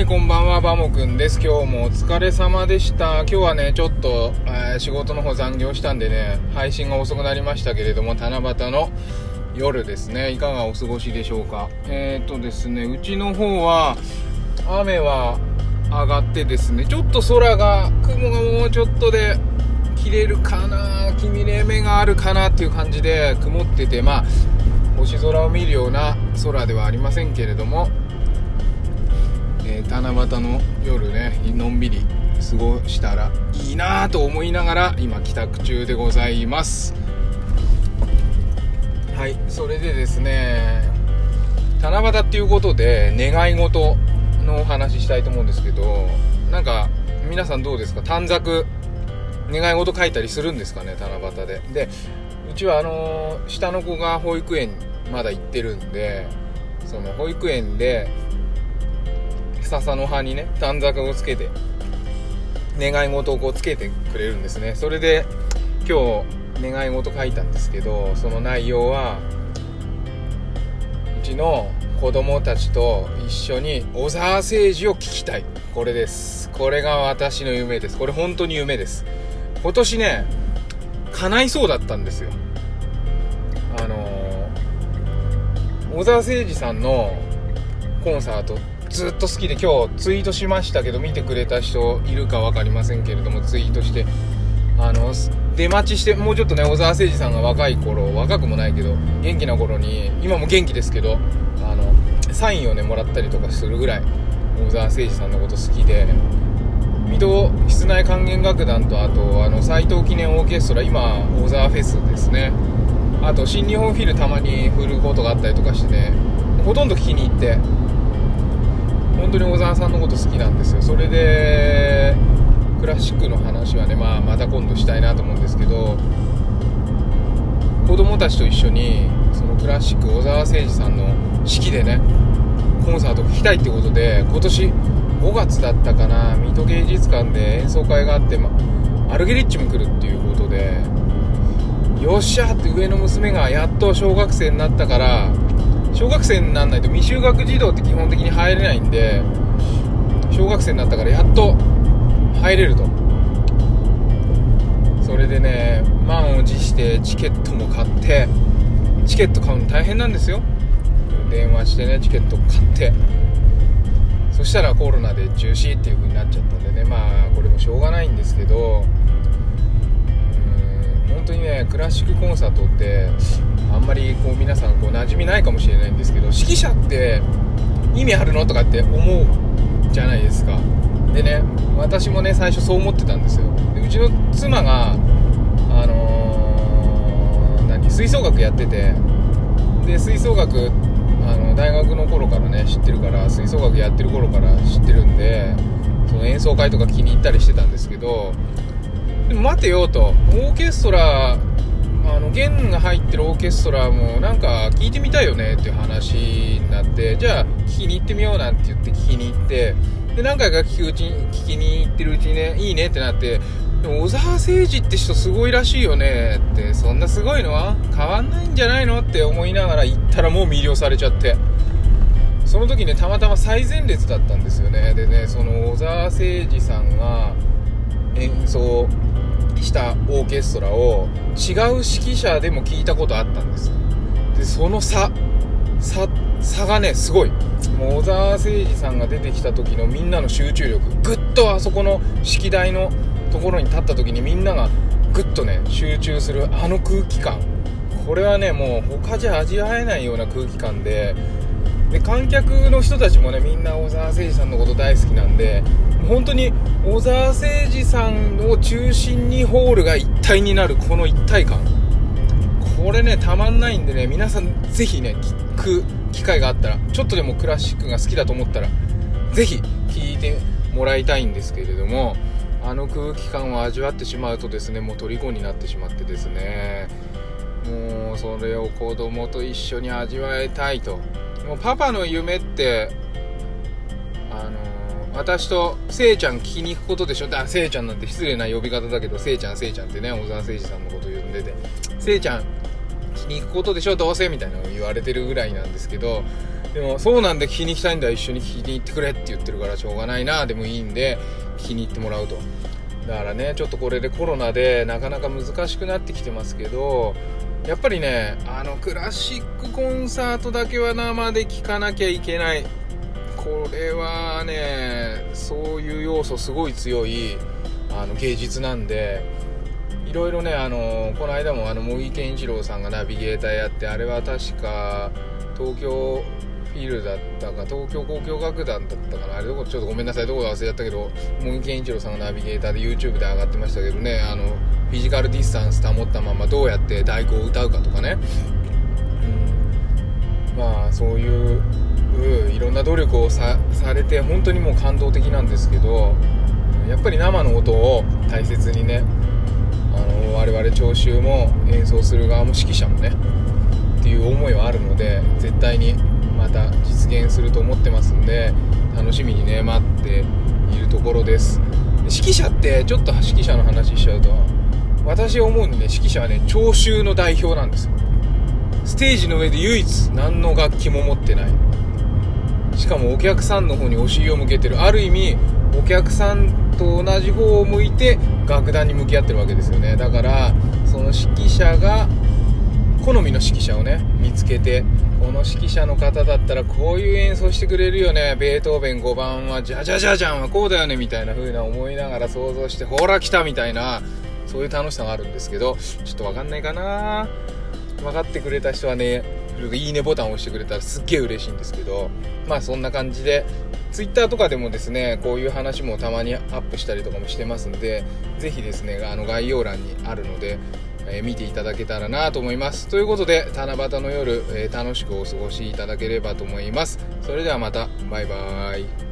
はい、こんばんは、バモくんです。今日もお疲れ様でした。今日はね、ちょっと、えー仕事の方残業したんでね、配信が遅くなりましたけれども、七夕の夜ですね、いかがお過ごしでしょうか。えーとですね、うちの方は、雨は上がってですね、ちょっと空が、雲がもうちょっとで切れるかな、君れ目があるかなっていう感じで曇ってて、まあ、星空を見るような空ではありませんけれども、えー七夕の夜ねのんびり過ごしたらいいなと思いながら今帰宅中でございます。はいそれでですね七夕っていうことで願い事のお話ししたいと思うんですけどなんか皆さんどうですか？短冊願い事書いたりするんですかね？七夕で。でうちはあのー下の子が保育園まだ行ってるんでその保育園で笹の葉にね短冊をつけて願い事をこうつけてくれるんですね。それで今日願い事書いたんですけどその内容はうちの子供たちと一緒に小沢誠治を聞きたい。これです。これが私の夢です。これ本当に夢です。今年ね叶いそうだったんですよ。あのー小沢誠治さんのコンサートずっと好きで今日ツイートしましたけど見てくれた人いるか分かりませんけれどもツイートしてあの出待ちしてもうちょっとね小沢誠治さんが若い頃若くもないけど元気な頃に今も元気ですけどあのサインをねもらったりとかするぐらい小沢誠治さんのこと好きで水戸室内管弦楽団とあとあの斎藤記念オーケストラ今小沢フェスですね。あと新日本フィルたまに振ることがあったりとかしてねほとんど聞きに行って。本当に小沢さんのこと好きなんですよ。それでクラシックの話はね、まあ、また今度したいなと思うんですけど子供たちと一緒にそのクラシック小沢誠治さんの式でねコンサートを聴きたいってことで今年5月だったかな水戸芸術館で演奏会があって、まアルゲリッチも来るっていうことでよっしゃって上の娘がやっと小学生になったから小学生にならないと未就学児童って基本的に入れないんで小学生になったからやっと入れると。それでね満を持してチケットも買ってチケット買うの大変なんですよ。電話してねチケット買って。そしたらコロナで中止っていう風になっちゃったんでねまあこれもしょうがないんですけどにねクラシックコンサートってあんまりこう皆さんこう馴染みないかもしれないんですけど指揮者って意味あるのとかって思うじゃないですか。でね私もね最初そう思ってたんですよ。でうちの妻があのー何吹奏楽やっててで吹奏楽あの大学の頃からね知ってるから吹奏楽やってる頃から知ってるんでその演奏会とか気に入ったりしてたんですけどでも待てよと。オーケストラあの弦が入ってるオーケストラもなんか聞いてみたいよねっていう話になってじゃあ聞きに行ってみようなんて言って聞きに行ってで何回か聞くうちに聞きに行ってるうちにねいいねってなってでも小沢誠治って人すごいらしいよねってそんなすごいのは変わんないんじゃないのって思いながら行ったらもう魅了されちゃって。その時ねたまたま最前列だったんですよね。でねその小沢誠治さんが演奏したオーケストラを違う指揮者でも聞いたことあったんです。でその差差差がねすごい。もう小沢誠治さんが出てきた時のみんなの集中力。ぐっとあそこの式台のところに立った時にみんながぐっとね集中するあの空気感。これはねもう他じゃ味わえないような空気感でで観客の人たちもねみんな小沢誠治さんのこと大好きなんで本当に小沢誠治さんを中心にホールが一体になるこの一体感。これねたまんないんでね皆さんぜひね聞く機会があったらちょっとでもクラシックが好きだと思ったらぜひ聞いてもらいたいんですけれどもあの空気感を味わってしまうとですねもう虜になってしまってですねもうそれを子供と一緒に味わいたいと。もうパパの夢ってあの私とせいちゃん聞きに行くことでしょ？だせいちゃんなんて失礼な呼び方だけどせいちゃんせいちゃんってね小沢誠治さんのこと呼んでて。せいちゃん聞きに行くことでしょ？どうせ？みたいなの言われてるぐらいなんですけどでもそうなんで聞きに行きたいんだ一緒に聞きに行ってくれって言ってるからしょうがないな。でもいいんで聞きに行ってもらうと。だからねちょっとこれでコロナでなかなか難しくなってきてますけどやっぱりねあのクラシックコンサートだけは生で聴かなきゃいけない。これはねそういう要素すごい強いあの芸術なんでいろいろねあのこの間もあの茂木健一郎さんがナビゲーターやってあれは確か東京フィルだったか東京交響楽団だったかなあれどこちょっとごめんなさいどこか忘れちゃったけど茂木健一郎さんがナビゲーターで YouTube で上がってましたけどねあのフィジカルディスタンス保ったままどうやって太鼓を歌うかとかね、うん、まあそういういろんな努力をされて本当にもう感動的なんですけどやっぱり生の音を大切にねあの我々聴衆も演奏する側も指揮者もねっていう思いはあるので絶対にまた実現すると思ってますんで楽しみにね待っているところです。指揮者ってちょっと指揮者の話しちゃうと私思うにね指揮者はね聴衆の代表なんですよ。ステージの上で唯一何の楽器も持ってない。しかもお客さんの方にお尻を向けてる。ある意味お客さんと同じ方を向いて楽団に向き合ってるわけですよね。だからその指揮者が好みの指揮者をね見つけてこの指揮者の方だったらこういう演奏してくれるよね。ベートーベン5番はじゃじゃじゃじゃんはこうだよねみたいな風な思いながら想像してほら来たみたいなそういう楽しさがあるんですけどちょっとわかんないかな。分かってくれた人はねいいねボタンを押してくれたらすっげえ嬉しいんですけどまあそんな感じで Twitter とかでもですねこういう話もたまにアップしたりとかもしてますんでぜひですねあの概要欄にあるのでえー、見ていただけたらなと思います。ということで七夕の夜、えー、楽しくお過ごしいただければと思います。それではまた。バイバーイ。